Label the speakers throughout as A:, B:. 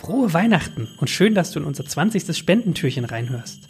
A: Frohe Weihnachten und schön, dass du in unser 20. Spendentürchen reinhörst.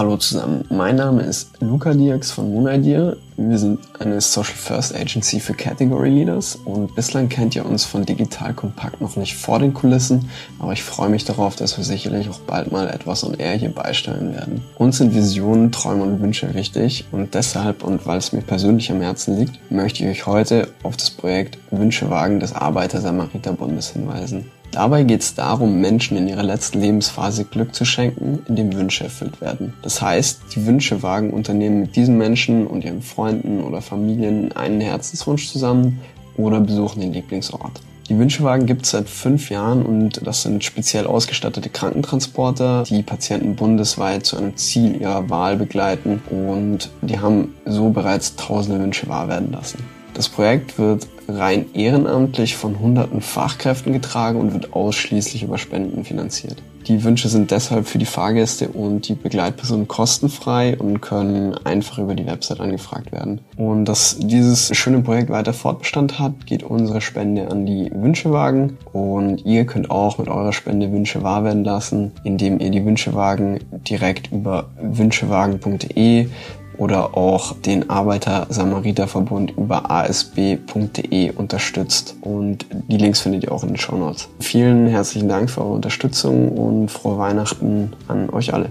B: Hallo zusammen, mein Name ist Luca Diax von Moonidea. Wir sind eine Social First Agency für Category Leaders und bislang kennt ihr uns von Digital Kompakt noch nicht vor den Kulissen, aber ich freue mich darauf, dass wir sicherlich auch bald mal etwas on air hier beisteuern werden. Uns sind Visionen, Träume und Wünsche wichtig und deshalb und weil es mir persönlich am Herzen liegt, möchte ich euch heute auf das Projekt Wünschewagen des Arbeiter-Samariter-Bundes hinweisen. Dabei geht es darum, Menschen in ihrer letzten Lebensphase Glück zu schenken, indem Wünsche erfüllt werden. Das heißt, die Wünschewagen unternehmen mit diesen Menschen und ihren Freunden oder Familien einen Herzenswunsch zusammen oder besuchen den Lieblingsort. Die Wünschewagen gibt es seit fünf Jahren und das sind speziell ausgestattete Krankentransporter, die Patienten bundesweit zu einem Ziel ihrer Wahl begleiten und die haben so bereits tausende Wünsche wahr werden lassen. Das Projekt wird rein ehrenamtlich von hunderten Fachkräften getragen und wird ausschließlich über Spenden finanziert. Die Wünsche sind deshalb für die Fahrgäste und die Begleitpersonen kostenfrei und können einfach über die Website angefragt werden. Und dass dieses schöne Projekt weiter Fortbestand hat, geht unsere Spende an die Wünschewagen und ihr könnt auch mit eurer Spende Wünsche wahr werden lassen, indem ihr die Wünschewagen direkt über wünschewagen.de oder auch den Arbeiter-Samariter-Verbund über asb.de unterstützt. Und die Links findet ihr auch in den Show Notes. Vielen herzlichen Dank für eure Unterstützung und frohe Weihnachten an euch alle.